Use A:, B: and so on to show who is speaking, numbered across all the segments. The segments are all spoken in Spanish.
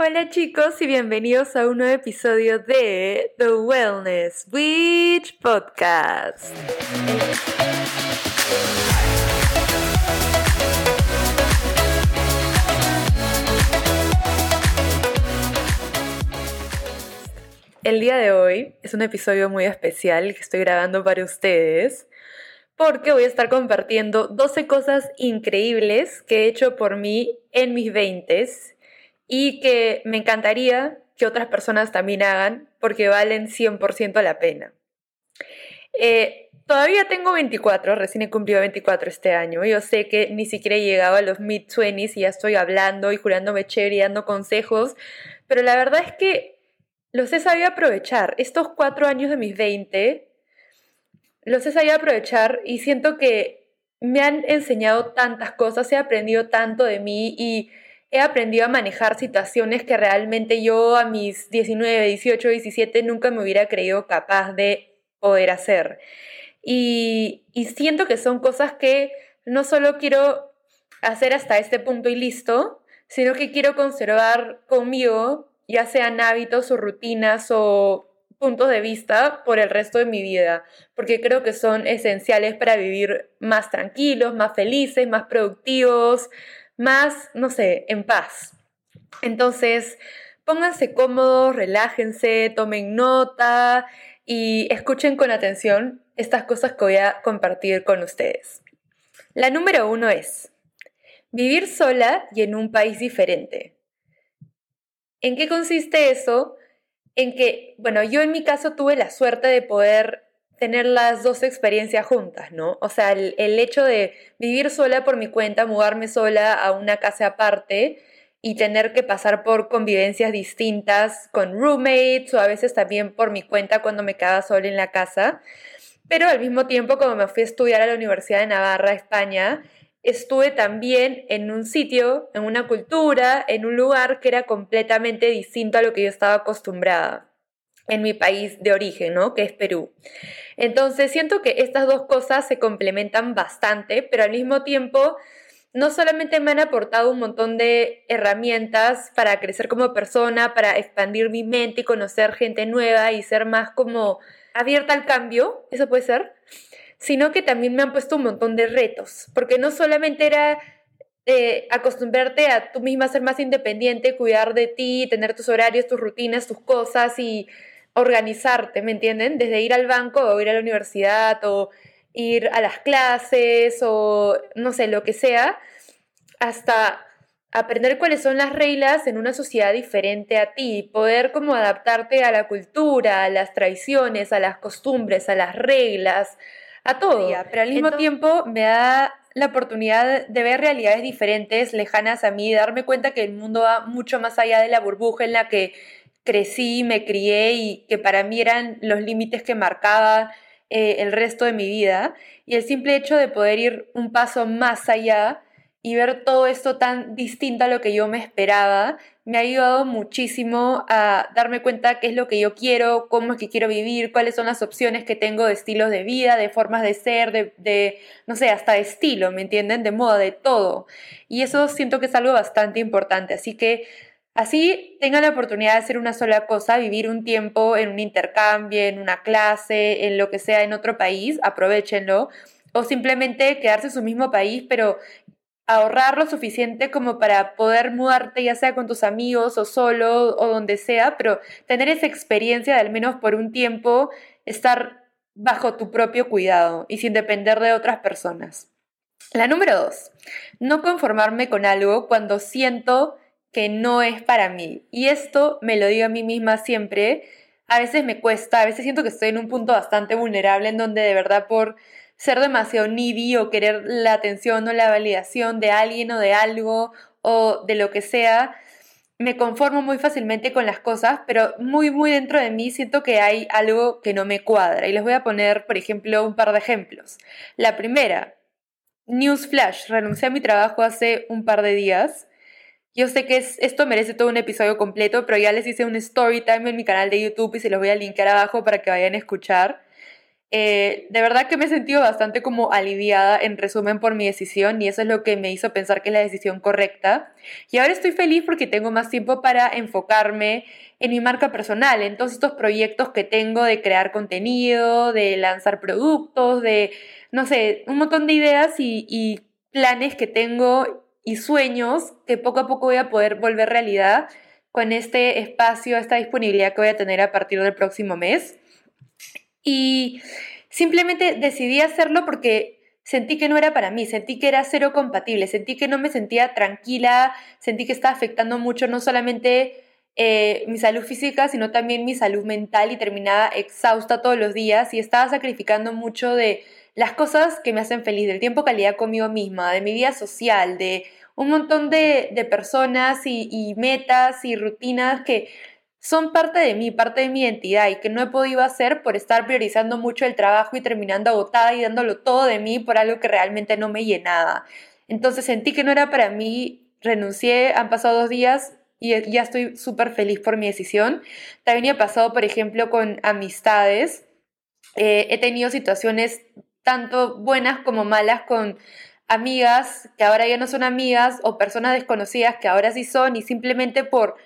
A: Hola chicos y bienvenidos a un nuevo episodio de The Wellness Witch Podcast. El día de hoy es un episodio muy especial que estoy grabando para ustedes porque voy a estar compartiendo 12 cosas increíbles que he hecho por mí en mis 20s y que me encantaría que otras personas también hagan porque valen 100% la pena. Eh, todavía tengo 24, recién he cumplido 24 este año. Yo sé que ni siquiera he llegado a los mid-20s y ya estoy hablando y jurándome chévere y dando consejos, pero la verdad es que los he sabido aprovechar. Estos cuatro años de mis 20 los he sabido aprovechar y siento que me han enseñado tantas cosas, he aprendido tanto de mí y he aprendido a manejar situaciones que realmente yo a mis 19, 18, 17 nunca me hubiera creído capaz de poder hacer. Y, y siento que son cosas que no solo quiero hacer hasta este punto y listo, sino que quiero conservar conmigo, ya sean hábitos o rutinas o puntos de vista por el resto de mi vida, porque creo que son esenciales para vivir más tranquilos, más felices, más productivos, más, no sé, en paz. Entonces, pónganse cómodos, relájense, tomen nota y escuchen con atención estas cosas que voy a compartir con ustedes. La número uno es vivir sola y en un país diferente. ¿En qué consiste eso? En que, bueno, yo en mi caso tuve la suerte de poder tener las dos experiencias juntas, ¿no? O sea, el, hecho de vivir sola por mi cuenta, mudarme sola a una casa aparte y tener que pasar por convivencias distintas con roommates o a veces también por mi cuenta cuando me quedaba sola en la casa. Pero al mismo tiempo, como me fui a estudiar a la Universidad de Navarra, España, estuve también en un sitio, en una cultura, en un lugar que era completamente distinto a lo que yo estaba acostumbrada en mi país de origen, ¿no? Que es Perú. Entonces siento que estas dos cosas se complementan bastante, pero al mismo tiempo no solamente me han aportado un montón de herramientas para crecer como persona, para expandir mi mente y conocer gente nueva y ser más como abierta al cambio, eso puede ser, sino que también me han puesto un montón de retos, porque no solamente era eh, acostumbrarte a tú misma ser más independiente, cuidar de ti, tener tus horarios, tus rutinas, tus cosas y organizarte, ¿me entienden? Desde ir al banco o ir a la universidad o ir a las clases o no sé, lo que sea, hasta aprender cuáles son las reglas en una sociedad diferente a ti, poder como adaptarte a la cultura, a las tradiciones, a las costumbres, a las reglas, a todo. Pero al mismo tiempo me da la oportunidad de ver realidades diferentes, lejanas a mí, darme cuenta que el mundo va mucho más allá de la burbuja en la que crecí, me crié y que para mí eran los límites que marcaba eh, el resto de mi vida. Y el simple hecho de poder ir un paso más allá y ver todo esto tan distinto a lo que yo me esperaba, me ha ayudado muchísimo a darme cuenta qué es lo que yo quiero, cómo es que quiero vivir, cuáles son las opciones que tengo de estilos de vida, de formas de ser, de, de no sé, hasta de estilo, ¿me entienden? De moda, de todo. Y eso siento que es algo bastante importante. Así que Así tengan la oportunidad de hacer una sola cosa, vivir un tiempo en un intercambio, en una clase, en lo que sea en otro país, aprovechenlo. O simplemente quedarse en su mismo país, pero ahorrar lo suficiente como para poder mudarte ya sea con tus amigos o solo o donde sea, pero tener esa experiencia de al menos por un tiempo estar bajo tu propio cuidado y sin depender de otras personas. La número dos, no conformarme con algo cuando siento que no es para mí. Y esto me lo digo a mí misma siempre. A veces me cuesta, a veces siento que estoy en un punto bastante vulnerable en donde de verdad por ser demasiado needy o querer la atención o la validación de alguien o de algo o de lo que sea, me conformo muy fácilmente con las cosas, pero muy, muy dentro de mí siento que hay algo que no me cuadra. Y les voy a poner, por ejemplo, un par de ejemplos. La primera, Newsflash, renuncié a mi trabajo hace un par de días yo sé que esto merece todo un episodio completo, pero ya les hice un story time en mi canal de YouTube y se los voy a linkar abajo para que vayan a escuchar. Eh, de verdad que me he sentido bastante como aliviada en resumen por mi decisión y eso es lo que me hizo pensar que es la decisión correcta. Y ahora estoy feliz porque tengo más tiempo para enfocarme en mi marca personal, en todos estos proyectos que tengo de crear contenido, de lanzar productos, de, no sé, un montón de ideas y, y planes que tengo y sueños que poco a poco voy a poder volver realidad con este espacio, esta disponibilidad que voy a tener a partir del próximo mes. Y simplemente decidí hacerlo porque sentí que no era para mí, sentí que era cero compatible, sentí que no me sentía tranquila, sentí que estaba afectando mucho no solamente eh, mi salud física, sino también mi salud mental y terminaba exhausta todos los días y estaba sacrificando mucho de las cosas que me hacen feliz, del tiempo calidad conmigo misma, de mi vida social, de un montón de, personas y, metas y rutinas que son parte de mí, parte de mi identidad y que no he podido hacer por estar priorizando mucho el trabajo y terminando agotada y dándolo todo de mí por algo que realmente no me llenaba. Entonces sentí que no era para mí, renuncié, han pasado dos días y ya estoy súper feliz por mi decisión. También ha pasado, por ejemplo, con amistades. Eh, he tenido situaciones tanto buenas como malas con amigas que ahora ya no son amigas o personas desconocidas que ahora sí son y simplemente por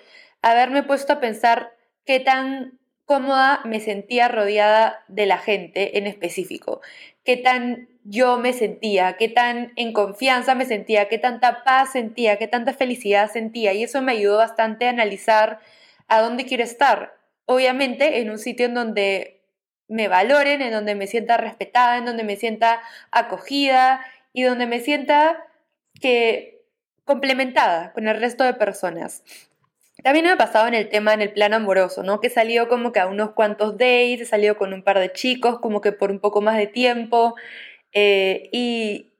A: haberme puesto a pensar qué tan cómoda me sentía rodeada de la gente en específico, qué tan yo me sentía, qué tan en confianza me sentía, qué tanta paz sentía, qué tanta felicidad sentía y eso me ayudó bastante a analizar a dónde quiero estar. Obviamente en un sitio en donde me valoren, en donde me sienta respetada, en donde me sienta acogida y donde me sienta que complementada con el resto de personas. También me ha pasado en el tema, en el plano amoroso, ¿no? Que he salido como que a unos cuantos days, he salido con un par de chicos, como que por un poco más de tiempo. Eh, y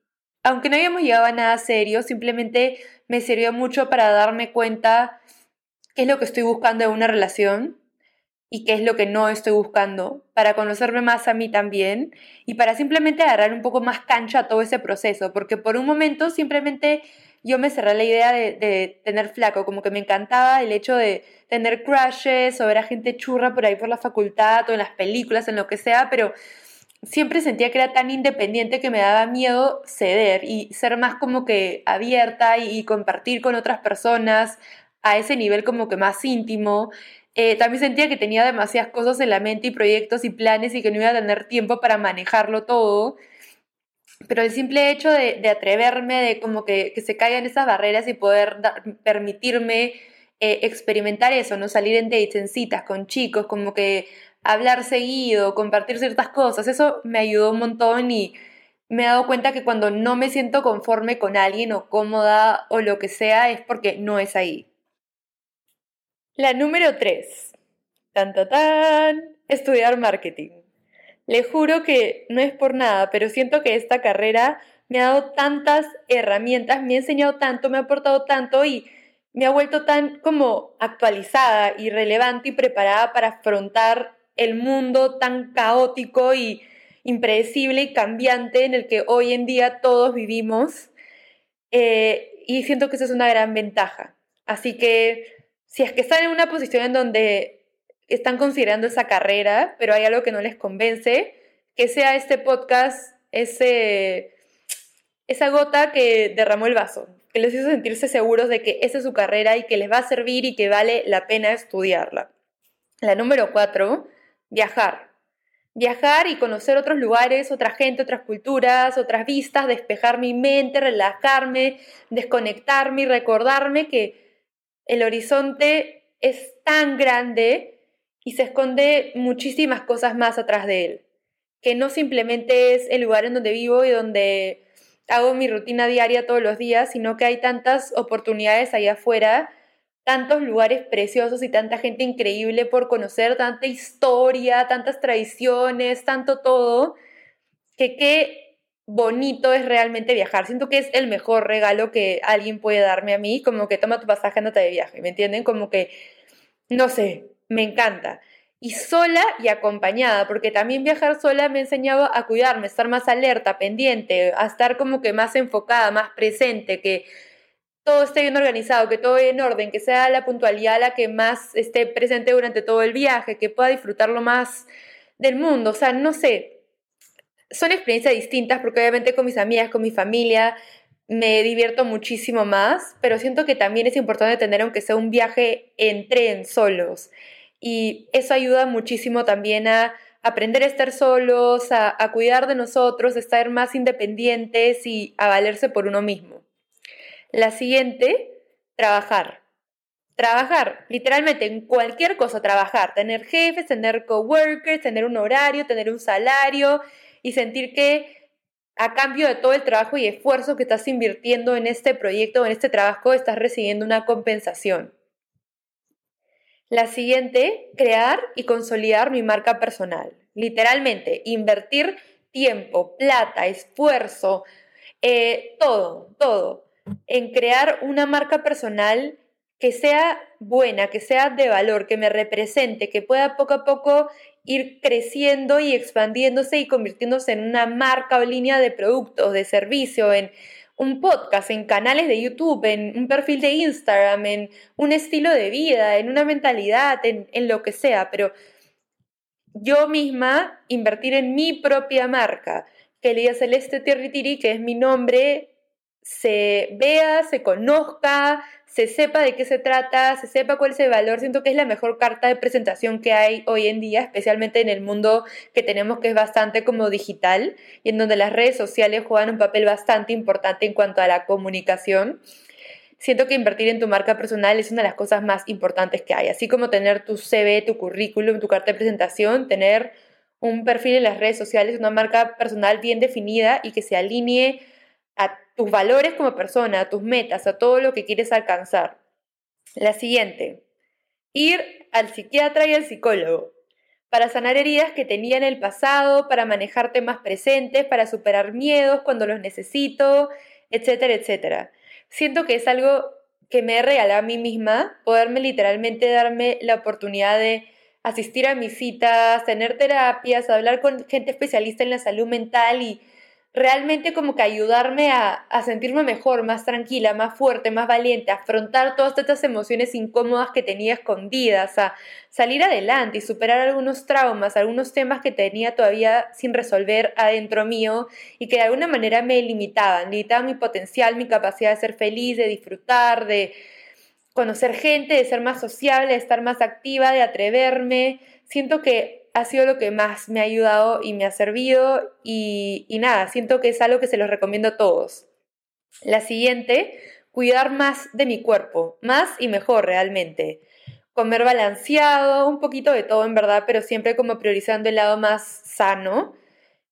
A: aunque no habíamos llegado a nada serio, simplemente me sirvió mucho para darme cuenta qué es lo que estoy buscando en una relación y qué es lo que no estoy buscando, para conocerme más a mí también y para simplemente agarrar un poco más cancha a todo ese proceso, porque por un momento simplemente yo me cerré la idea de, tener flaco, como que me encantaba el hecho de tener crushes o ver a gente churra por ahí por la facultad o en las películas, en lo que sea, pero siempre sentía que era tan independiente que me daba miedo ceder y ser más como que abierta y, compartir con otras personas a ese nivel como que más íntimo. Eh, también sentía que tenía demasiadas cosas en la mente y proyectos y planes y que no iba a tener tiempo para manejarlo todo pero el simple hecho de, atreverme, de como que, se caigan esas barreras y poder permitirme eh, experimentar eso, no salir en dates, en citas con chicos, como que hablar seguido, compartir ciertas cosas, eso me ayudó un montón y me he dado cuenta que cuando no me siento conforme con alguien o cómoda o lo que sea es porque no es ahí. La número 3. Tan, tan, tan. Estudiar marketing. Le juro que no es por nada, pero siento que esta carrera me ha dado tantas herramientas, me ha enseñado tanto, me ha aportado tanto y me ha vuelto tan como actualizada y relevante y preparada para afrontar el mundo tan caótico y impredecible y cambiante en el que hoy en día todos vivimos. Eh, y siento que eso es una gran ventaja. Así que si es que están en una posición en donde están considerando esa carrera, pero hay algo que no les convence, que sea este podcast ese, esa gota que derramó el vaso, que les hizo sentirse seguros de que esa es su carrera y que les va a servir y que vale la pena estudiarla. La número cuatro, viajar. Viajar y conocer otros lugares, otra gente, otras culturas, otras vistas, despejar mi mente, relajarme, desconectarme y recordarme que el horizonte es tan grande y se esconde muchísimas cosas más atrás de él, que no simplemente es el lugar en donde vivo y donde hago mi rutina diaria todos los días, sino que hay tantas oportunidades allá afuera, tantos lugares preciosos y tanta gente increíble por conocer, tanta historia, tantas tradiciones, tanto todo, que qué bonito es realmente viajar. Siento que es el mejor regalo que alguien puede darme a mí, como que toma tu pasaje, andate de viaje, ¿me entienden? Como que, no sé, me encanta. Y sola y acompañada, porque también viajar sola me ha enseñado a cuidarme, a estar más alerta, pendiente, a estar como que más enfocada, más presente, que todo esté bien organizado, que todo en orden, que sea la puntualidad la que más esté presente durante todo el viaje, que pueda disfrutar lo más del mundo. O sea, no sé, son experiencias distintas porque obviamente con mis amigas, con mi familia, me divierto muchísimo más, pero siento que también es importante tener, aunque sea un viaje en tren solos. Y eso ayuda muchísimo también a aprender a estar solos, a, a cuidar de nosotros, a estar más independientes y a valerse por uno mismo. La siguiente, trabajar. Trabajar, literalmente en cualquier cosa, trabajar, tener jefes, tener coworkers, tener un horario, tener un salario y sentir que a cambio de todo el trabajo y esfuerzo que estás invirtiendo en este proyecto o en este trabajo, estás recibiendo una compensación. La siguiente, crear y consolidar mi marca personal. Literalmente, invertir tiempo, plata, esfuerzo, eh, todo, todo, en crear una marca personal que sea buena, que sea de valor, que me represente, que pueda poco a poco ir creciendo y expandiéndose y convirtiéndose en una marca o línea de productos, de servicio, en un podcast, en canales de YouTube, en un perfil de Instagram, en un estilo de vida, en una mentalidad, en, en lo que sea, pero yo misma invertir en mi propia marca, que Celeste Tiri, que es mi nombre, se vea, se conozca, se sepa de qué se trata, se sepa cuál es el valor. Siento que es la mejor carta de presentación que hay hoy en día, especialmente en el mundo que tenemos que es bastante como digital y en donde las redes sociales juegan un papel bastante importante en cuanto a la comunicación. Siento que invertir en tu marca personal es una de las cosas más importantes que hay, así como tener tu CV, tu currículum, tu carta de presentación, tener un perfil en las redes sociales, una marca personal bien definida y que se alinee a tus valores como persona, a tus metas, a todo lo que quieres alcanzar. La siguiente, ir al psiquiatra y al psicólogo para sanar heridas que tenía en el pasado, para manejar temas presentes, para superar miedos cuando los necesito, etcétera, etcétera. Siento que es algo que me he regalado a mí misma, poderme literalmente darme la oportunidad de asistir a mis citas, tener terapias, hablar con gente especialista en la salud mental y realmente como que ayudarme a, sentirme mejor, más tranquila, más fuerte, más valiente, a afrontar todas estas emociones incómodas que tenía escondidas, a salir adelante y superar algunos traumas, algunos temas que tenía todavía sin resolver adentro mío y que de alguna manera me limitaban, limitaban mi potencial, mi capacidad de ser feliz, de disfrutar, de conocer gente, de ser más sociable, de estar más activa, de atreverme. Siento que ha sido lo que más me ha ayudado y me ha servido y, nada, siento que es algo que se los recomiendo a todos. La siguiente, cuidar más de mi cuerpo, más y mejor realmente. Comer balanceado, un poquito de todo en verdad, pero siempre como priorizando el lado más sano.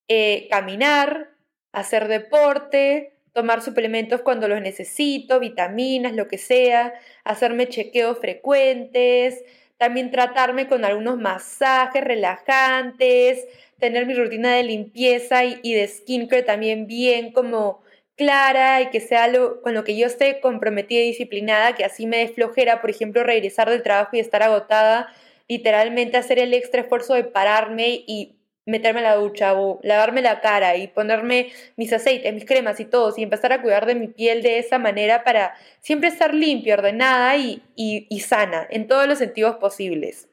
A: Eh, caminar, hacer deporte, tomar suplementos cuando los necesito, vitaminas, lo que sea, hacerme chequeos frecuentes, también tratarme con algunos masajes relajantes, tener mi rutina de limpieza y, de skincare también bien como clara y que sea algo con lo que yo esté comprometida y disciplinada, que así me dé flojera, por ejemplo, regresar del trabajo y estar agotada, literalmente hacer el extra esfuerzo de pararme y meterme en la ducha o lavarme la cara y ponerme mis aceites, mis cremas y todo, y empezar a cuidar de mi piel de esa manera para siempre estar limpia, ordenada y, y, sana en todos los sentidos posibles.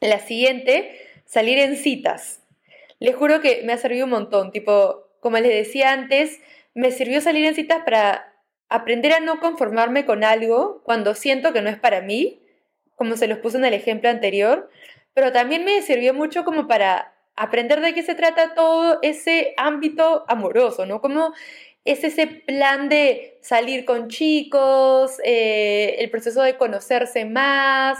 A: La siguiente, salir en citas. Les juro que me ha servido un montón, tipo, como les decía antes, me sirvió salir en citas para aprender a no conformarme con algo cuando siento que no es para mí, como se los puse en el ejemplo anterior, pero también me sirvió mucho como para aprender de qué se trata todo ese ámbito amoroso, ¿no? Como es ese plan de salir con chicos, eh, el proceso de conocerse más,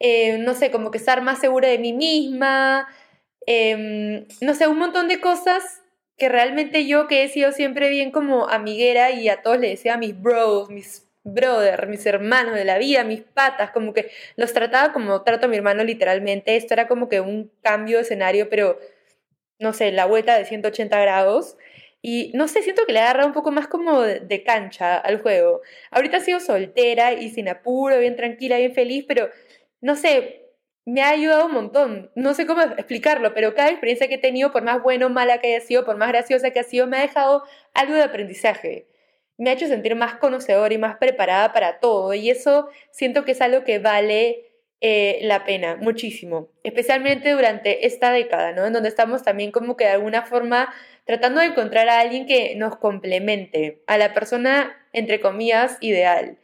A: eh, no sé, como que estar más segura de mí misma, em, no sé, un montón de cosas que realmente yo que he sido siempre bien como amiguera y a todos les decía a mis bros, mis brother, mis hermanos de la vida, mis patas, como que los trataba como trato a mi hermano literalmente. Esto era como que un cambio de escenario, pero no sé, la vuelta de 180 grados. Y no sé, siento que le agarra un poco más como de, cancha al juego. Ahorita sido soltera y sin apuro, bien tranquila, bien feliz, pero no sé, me ha ayudado un montón. No sé cómo explicarlo, pero cada experiencia que he tenido, por más bueno o mala que haya sido, por más graciosa que ha sido, me ha dejado algo de aprendizaje me ha hecho sentir más conocedora y más preparada para todo. Y eso siento que es algo que vale eh, la pena, muchísimo, especialmente durante esta década, ¿no? En donde estamos también como que de alguna forma tratando de encontrar a alguien que nos complemente, a la persona, entre comillas, ideal,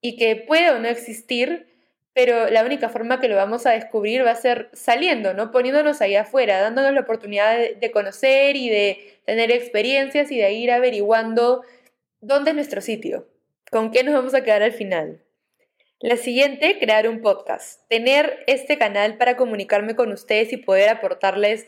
A: y que puede o no existir, pero la única forma que lo vamos a descubrir va a ser saliendo, ¿no? Poniéndonos ahí afuera, dándonos la oportunidad de, conocer y de tener experiencias y de ir averiguando dónde es nuestro sitio, con qué nos vamos a quedar al final. La siguiente, crear un podcast. Tener este canal para comunicarme con ustedes y poder aportarles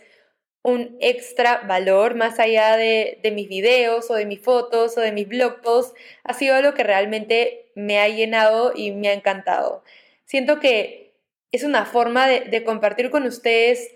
A: un extra valor más allá de, de, mis videos o de mis fotos o de mis blog posts ha sido lo que realmente me ha llenado y me ha encantado siento que es una forma de, compartir con ustedes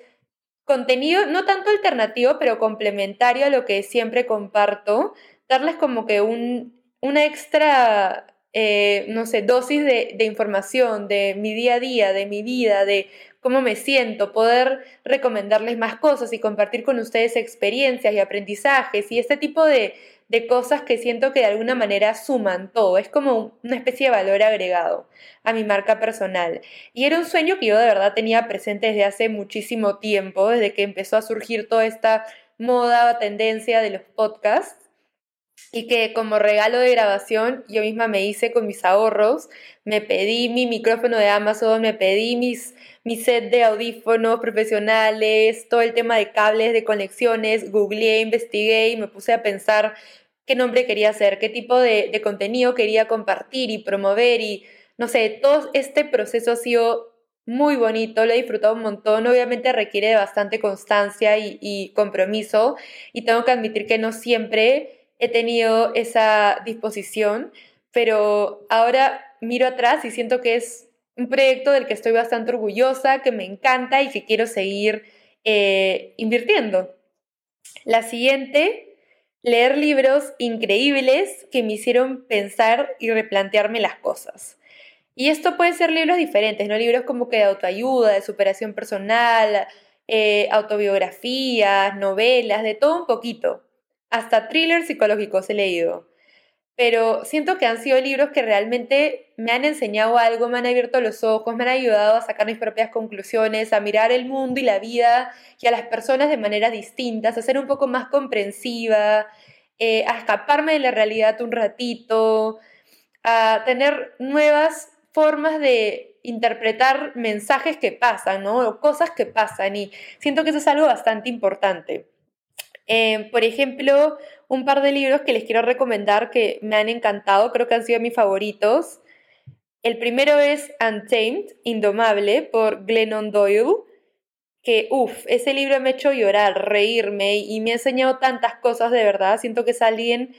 A: contenido no tanto alternativo, pero complementario a lo que siempre comparto, darles como que un, una extra, eh, no sé, dosis de, de, información de mi día a día, de mi vida, de cómo me siento, poder recomendarles más cosas y compartir con ustedes experiencias y aprendizajes y este tipo de, de cosas que siento que de alguna manera suman todo. Es como una especie de valor agregado a mi marca personal. Y era un sueño que yo de verdad tenía presente desde hace muchísimo tiempo, desde que empezó a surgir toda esta moda, tendencia de los podcasts. Y que como regalo de grabación yo misma me hice con mis ahorros, me pedí mi micrófono de Amazon, me pedí mis, mi set de audífonos profesionales, todo el tema de cables, de conexiones, googleé, investigué y me puse a pensar qué nombre quería hacer, qué tipo de, contenido quería compartir y promover y no sé, todo este proceso ha sido muy bonito, lo he disfrutado un montón, obviamente requiere de bastante constancia y, y, compromiso y tengo que admitir que no siempre he tenido esa disposición, pero ahora miro atrás y siento que es un proyecto del que estoy bastante orgullosa, que me encanta y que quiero seguir eh, invirtiendo. La siguiente leer libros increíbles que me hicieron pensar y replantearme las cosas. Y esto puede ser libros diferentes, ¿no? Libros como que de autoayuda, de superación personal, eh, autobiografías, novelas, de todo un poquito. Hasta thrillers psicológicos he leído pero siento que han sido libros que realmente me han enseñado algo, me han abierto los ojos, me han ayudado a sacar mis propias conclusiones, a mirar el mundo y la vida y a las personas de maneras distintas, a ser un poco más comprensiva, eh, a escaparme de la realidad un ratito, a tener nuevas formas de interpretar mensajes que pasan, ¿no? O cosas que pasan y siento que eso es algo bastante importante. Eh, por ejemplo, un par de libros que les quiero recomendar que me han encantado, creo que han sido mis favoritos. El primero es Untamed, Indomable, por Glennon Doyle, que, uff, ese libro me ha hecho llorar, reírme y me ha enseñado tantas cosas de verdad. Siento que es alguien,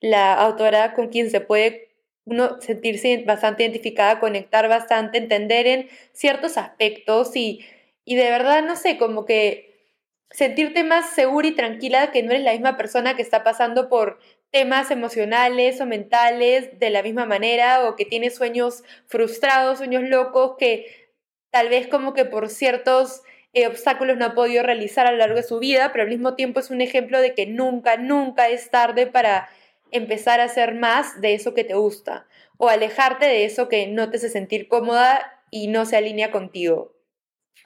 A: la autora con quien se puede uno sentirse bastante identificada, conectar bastante, entender en ciertos aspectos y, y de verdad, no sé, como que sentirte más segura y tranquila que no eres la misma persona que está pasando por temas emocionales o mentales de la misma manera o que tiene sueños frustrados, sueños locos que tal vez como que por ciertos eh, obstáculos no ha podido realizar a lo largo de su vida, pero al mismo tiempo es un ejemplo de que nunca, nunca es tarde para empezar a hacer más de eso que te gusta o alejarte de eso que no te hace sentir cómoda y no se alinea contigo.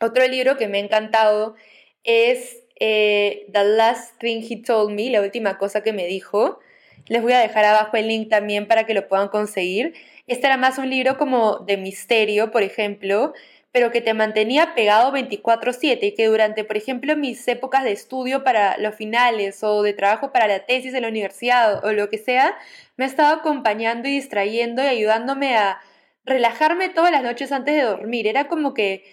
A: Otro libro que me ha encantado es eh, The Last Thing He Told Me, la última cosa que me dijo. Les voy a dejar abajo el link también para que lo puedan conseguir. Este era más un libro como de misterio, por ejemplo, pero que te mantenía pegado 24/7 y que durante, por ejemplo, mis épocas de estudio para los finales o de trabajo para la tesis en la universidad o lo que sea, me ha estado acompañando y distrayendo y ayudándome a relajarme todas las noches antes de dormir. Era como que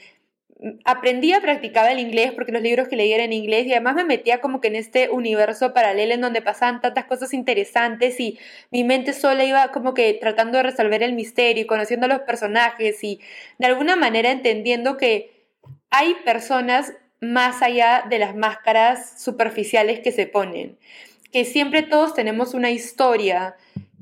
A: aprendía, practicaba el inglés porque los libros que leía eran en inglés y además me metía como que en este universo paralelo en donde pasaban tantas cosas interesantes y mi mente sola iba como que tratando de resolver el misterio, conociendo a los personajes y de alguna manera entendiendo que hay personas más allá de las máscaras superficiales que se ponen, que siempre todos tenemos una historia,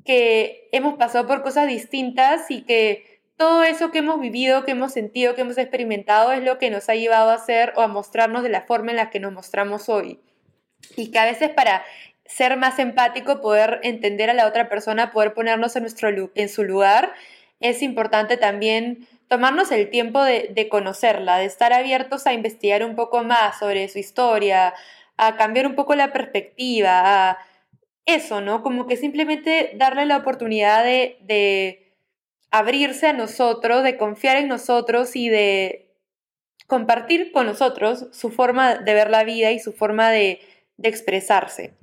A: que hemos pasado por cosas distintas y que todo eso que hemos vivido, que hemos sentido, que hemos experimentado es lo que nos ha llevado a ser o a mostrarnos de la forma en la que nos mostramos hoy. Y que a veces para ser más empático, poder entender a la otra persona, poder ponernos en, nuestro, en su lugar, es importante también tomarnos el tiempo de, de conocerla, de estar abiertos a investigar un poco más sobre su historia, a cambiar un poco la perspectiva, a eso, ¿no? Como que simplemente darle la oportunidad de, de abrirse a nosotros, de confiar en nosotros y de compartir con nosotros su forma de ver la vida y su forma de, de expresarse.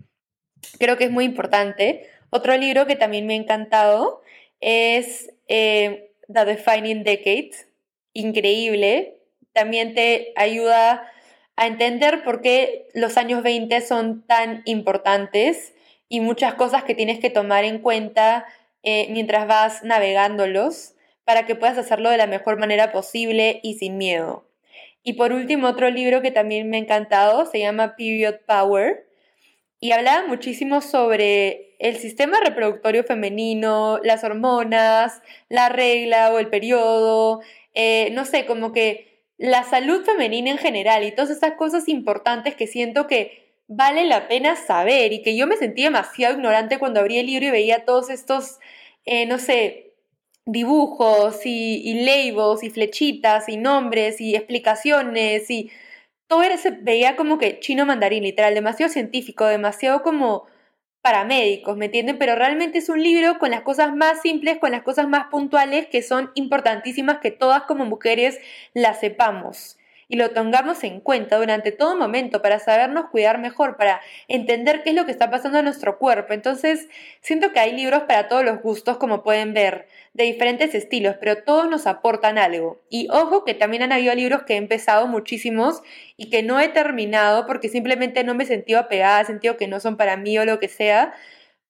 A: Creo que es muy importante. Otro libro que también me ha encantado es eh, The Defining Decade. Increíble. También te ayuda a entender por qué los años 20 son tan importantes y muchas cosas que tienes que tomar en cuenta eh, mientras vas navegándolos para que puedas hacerlo de la mejor manera posible y sin miedo. Y por último, otro libro que también me ha encantado se llama Period Power y hablaba muchísimo sobre el sistema reproductorio femenino, las hormonas, la regla o el periodo, eh, no sé, como que la salud femenina en general y todas esas cosas importantes que siento que vale la pena saber y que yo me sentía demasiado ignorante cuando abrí el libro y veía todos estos, eh, no sé, dibujos y, y, labels y flechitas y nombres y explicaciones y todo era, se veía como que chino mandarín, literal, demasiado científico, demasiado como paramédicos, ¿me entienden? Pero realmente es un libro con las cosas más simples, con las cosas más puntuales que son importantísimas que todas como mujeres las sepamos y lo tengamos en cuenta durante todo momento para sabernos cuidar mejor, para entender qué es lo que está pasando en nuestro cuerpo. Entonces, siento que hay libros para todos los gustos, como pueden ver, de diferentes estilos, pero todos nos aportan algo. Y ojo que también han habido libros que he empezado muchísimos y que no he terminado porque simplemente no me he sentido apegada, he sentido que no son para mí o lo que sea,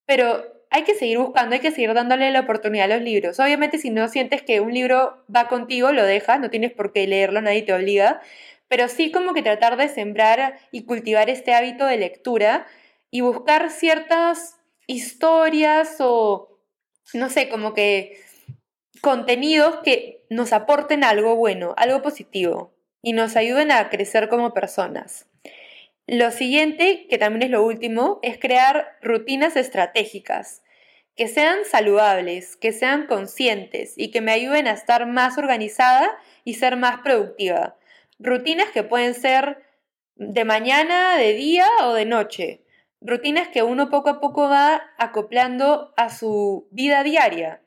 A: pero hay que seguir buscando, hay que seguir dándole la oportunidad a los libros. Obviamente si no sientes que un libro va contigo, lo dejas, no tienes por qué leerlo, nadie te obliga, pero sí como que tratar de sembrar y cultivar este hábito de lectura y buscar ciertas historias o, no sé, como que contenidos que nos aporten algo bueno, algo positivo y nos ayuden a crecer como personas. Lo siguiente, que también es lo último, es crear rutinas estratégicas que sean saludables, que sean conscientes y que me ayuden a estar más organizada y ser más productiva. Rutinas que pueden ser de mañana, de día o de noche. Rutinas que uno poco a poco va acoplando a su vida diaria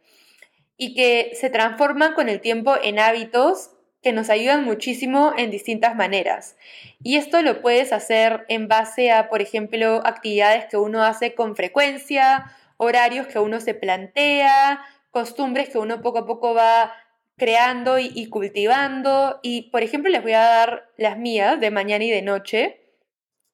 A: y que se transforman con el tiempo en hábitos que nos ayudan muchísimo en distintas maneras. Y esto lo puedes hacer en base a, por ejemplo, actividades que uno hace con frecuencia horarios que uno se plantea, costumbres que uno poco a poco va creando y, cultivando. Y, por ejemplo, les voy a dar las mías de mañana y de noche.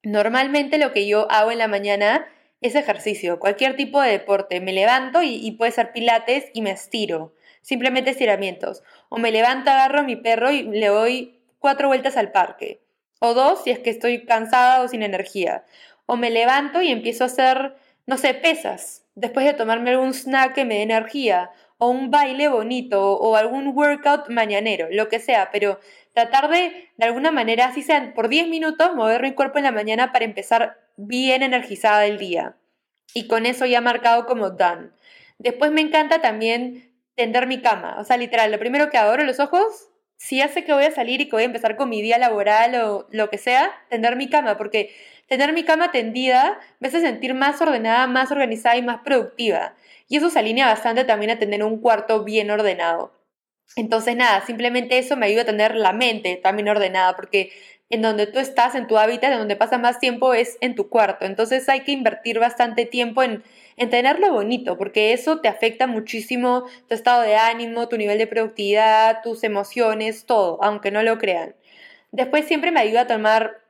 A: Normalmente lo que yo hago en la mañana es ejercicio, cualquier tipo de deporte. Me levanto y, y puede ser pilates y me estiro. Simplemente estiramientos. O me levanto, agarro a mi perro y le doy cuatro vueltas al parque. O dos si es que estoy cansada o sin energía. O me levanto y empiezo a hacer, no sé, pesas después de tomarme algún snack que me dé energía, o un baile bonito, o algún workout mañanero, lo que sea, pero tratar de, de alguna manera, así sean por 10 minutos, mover mi cuerpo en la mañana para empezar bien energizada el día. Y con eso ya marcado como done. Después me encanta también tender mi cama. O sea, literal, lo primero que abro los ojos, si hace que voy a salir y que voy a empezar con mi día laboral o lo que sea, tender mi cama, porque tener mi cama tendida me hace sentir más ordenada, más organizada y más productiva. Y eso se alinea bastante también a tener un cuarto bien ordenado. Entonces, nada, simplemente eso me ayuda a tener la mente también ordenada, porque en donde tú estás, en tu hábitat, en donde pasas más tiempo es en tu cuarto. Entonces hay que invertir bastante tiempo en, en tenerlo bonito, porque eso te afecta muchísimo tu estado de ánimo, tu nivel de productividad, tus emociones, todo, aunque no lo crean. Después siempre me ayuda a tomar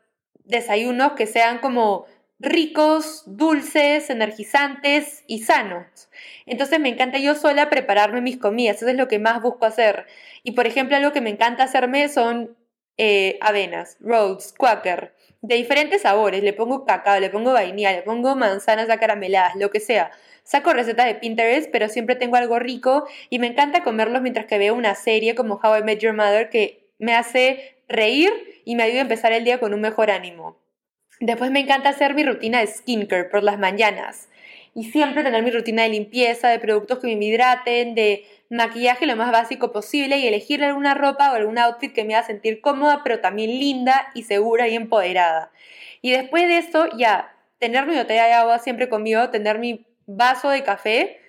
A: desayunos que sean como ricos, dulces, energizantes y sanos. Entonces me encanta yo sola prepararme mis comidas, eso es lo que más busco hacer. Y por ejemplo, algo que me encanta hacerme son eh, avenas, rolls, quaker, de diferentes sabores. Le pongo cacao, le pongo vainilla, le pongo manzanas acarameladas, lo que sea. Saco recetas de Pinterest, pero siempre tengo algo rico y me encanta comerlos mientras que veo una serie como How I Met Your Mother que me hace reír y me ayuda a empezar el día con un mejor ánimo. Después me encanta hacer mi rutina de skincare por las mañanas. Y siempre tener mi rutina de limpieza, de productos que me hidraten, de maquillaje lo más básico posible y elegir alguna ropa o algún outfit que me haga sentir cómoda, pero también linda y segura y empoderada. Y después de eso, ya, tener mi botella de agua siempre conmigo, tener mi vaso de café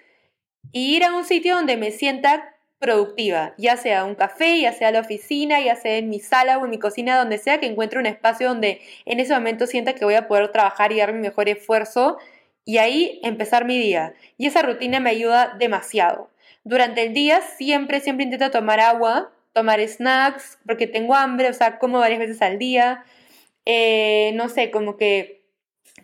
A: y ir a un sitio donde me sienta productiva, ya sea un café, ya sea la oficina, ya sea en mi sala o en mi cocina, donde sea que encuentre un espacio donde en ese momento sienta que voy a poder trabajar y dar mi mejor esfuerzo y ahí empezar mi día. Y esa rutina me ayuda demasiado. Durante el día siempre, siempre intento tomar agua, tomar snacks, porque tengo hambre, o sea, como varias veces al día. Eh, no sé, como que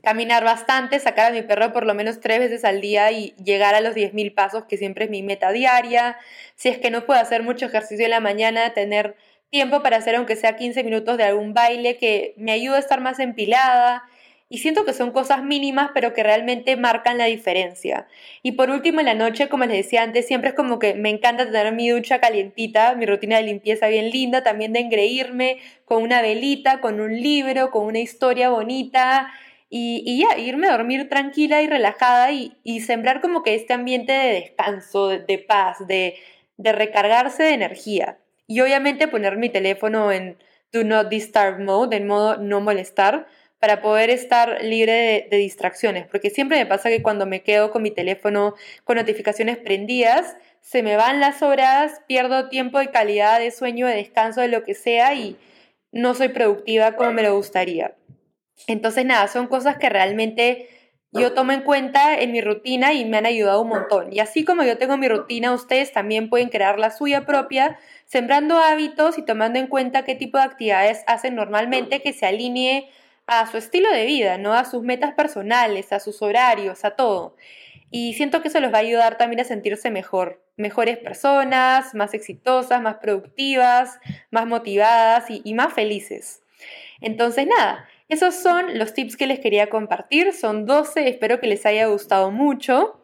A: caminar bastante, sacar a mi perro por lo menos tres veces al día y llegar a los 10.000 pasos, que siempre es mi meta diaria. Si es que no puedo hacer mucho ejercicio en la mañana, tener tiempo para hacer aunque sea 15 minutos de algún baile que me ayuda a estar más empilada. Y siento que son cosas mínimas, pero que realmente marcan la diferencia. Y por último, en la noche, como les decía antes, siempre es como que me encanta tener mi ducha calientita, mi rutina de limpieza bien linda, también de engreírme con una velita, con un libro, con una historia bonita y, ya, irme a dormir tranquila y relajada y, sembrar como que este ambiente de descanso, de, paz, de, recargarse de energía. Y obviamente poner mi teléfono en Do Not Disturb Mode, en modo no molestar, para poder estar libre de, distracciones, porque siempre me pasa que cuando me quedo con mi teléfono con notificaciones prendidas, se me van las horas, pierdo tiempo de calidad de sueño, de descanso, de lo que sea y no soy productiva como me lo gustaría. Entonces, nada, son cosas que realmente yo tomo en cuenta en mi rutina y me han ayudado un montón. Y así como yo tengo mi rutina, ustedes también pueden crear la suya propia, sembrando hábitos y tomando en cuenta qué tipo de actividades hacen normalmente que se alinee a su estilo de vida, ¿no? A sus metas personales, a sus horarios, a todo. Y siento que eso les va a ayudar también a sentirse mejor, mejores personas, más exitosas, más productivas, más motivadas y, y más felices. Entonces, nada, esos son los tips que les quería compartir. Son 12, espero que les haya gustado mucho.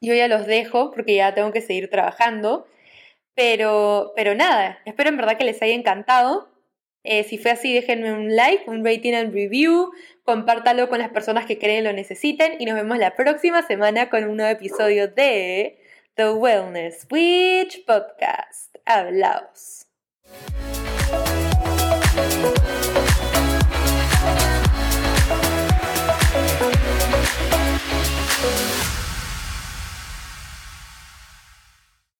A: Yo ya los dejo porque ya tengo que seguir trabajando. Pero, pero nada, espero en verdad que les haya encantado. Eh, si fue así, déjenme un like, un rating and review, compártalo con las personas que creen lo necesiten y nos vemos la próxima semana con un nuevo episodio de The Wellness Witch Podcast. Hablaos.